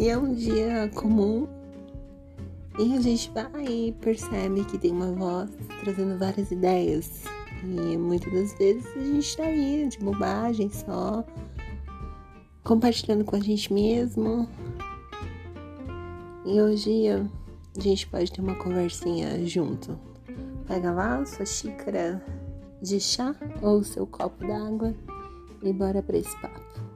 E é um dia comum. E a gente vai e percebe que tem uma voz trazendo várias ideias. E muitas das vezes a gente tá aí de bobagem só, compartilhando com a gente mesmo. E hoje a gente pode ter uma conversinha junto. Pega lá sua xícara de chá ou seu copo d'água e bora para esse papo.